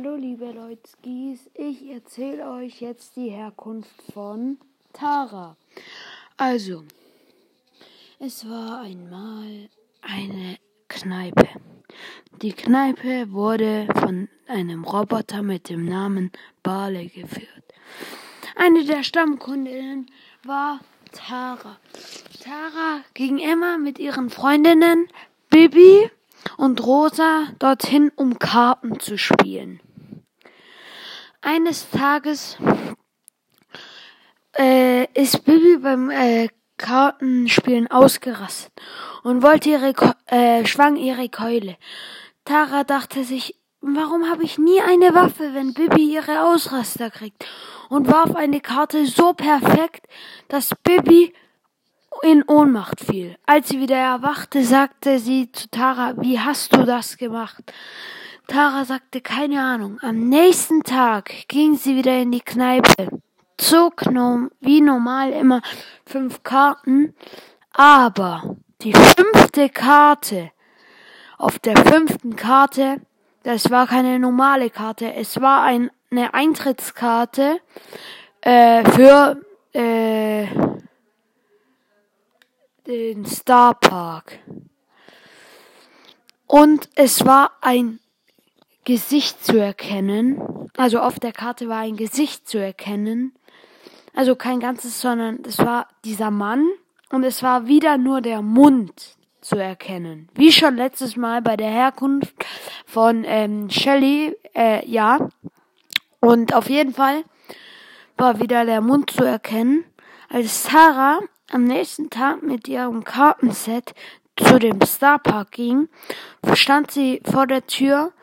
Hallo liebe Leute, ich erzähle euch jetzt die Herkunft von Tara. Also, es war einmal eine Kneipe. Die Kneipe wurde von einem Roboter mit dem Namen Bale geführt. Eine der Stammkundinnen war Tara. Tara ging immer mit ihren Freundinnen Bibi und Rosa dorthin, um Karten zu spielen. Eines Tages äh, ist Bibi beim äh, Kartenspielen ausgerastet und wollte ihre äh, schwang ihre Keule. Tara dachte sich, warum habe ich nie eine Waffe, wenn Bibi ihre Ausraster kriegt? Und warf eine Karte so perfekt, dass Bibi in Ohnmacht fiel. Als sie wieder erwachte, sagte sie zu Tara, wie hast du das gemacht? Tara sagte keine Ahnung. Am nächsten Tag ging sie wieder in die Kneipe, zog wie normal immer fünf Karten, aber die fünfte Karte, auf der fünften Karte, das war keine normale Karte, es war ein, eine Eintrittskarte äh, für äh, den Star Park. Und es war ein Gesicht zu erkennen. Also auf der Karte war ein Gesicht zu erkennen. Also kein ganzes, sondern es war dieser Mann und es war wieder nur der Mund zu erkennen. Wie schon letztes Mal bei der Herkunft von ähm, Shelley, äh, ja. Und auf jeden Fall war wieder der Mund zu erkennen, als Sarah am nächsten Tag mit ihrem Kartenset zu dem Starpark ging, stand sie vor der Tür.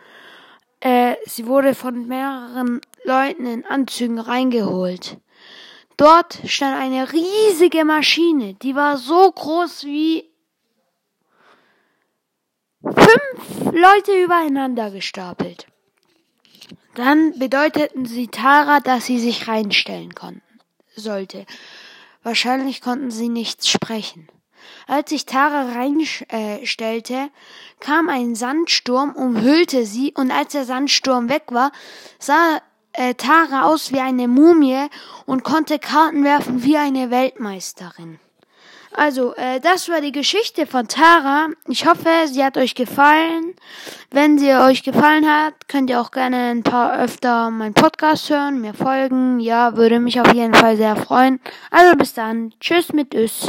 Äh, sie wurde von mehreren Leuten in Anzügen reingeholt. Dort stand eine riesige Maschine, die war so groß wie fünf Leute übereinander gestapelt. Dann bedeuteten sie Tara, dass sie sich reinstellen konnten, sollte. Wahrscheinlich konnten sie nichts sprechen. Als sich Tara reinstellte, äh, kam ein Sandsturm, umhüllte sie, und als der Sandsturm weg war, sah äh, Tara aus wie eine Mumie und konnte Karten werfen wie eine Weltmeisterin. Also, äh, das war die Geschichte von Tara. Ich hoffe, sie hat euch gefallen. Wenn sie euch gefallen hat, könnt ihr auch gerne ein paar öfter meinen Podcast hören, mir folgen. Ja, würde mich auf jeden Fall sehr freuen. Also bis dann. Tschüss mit Ös.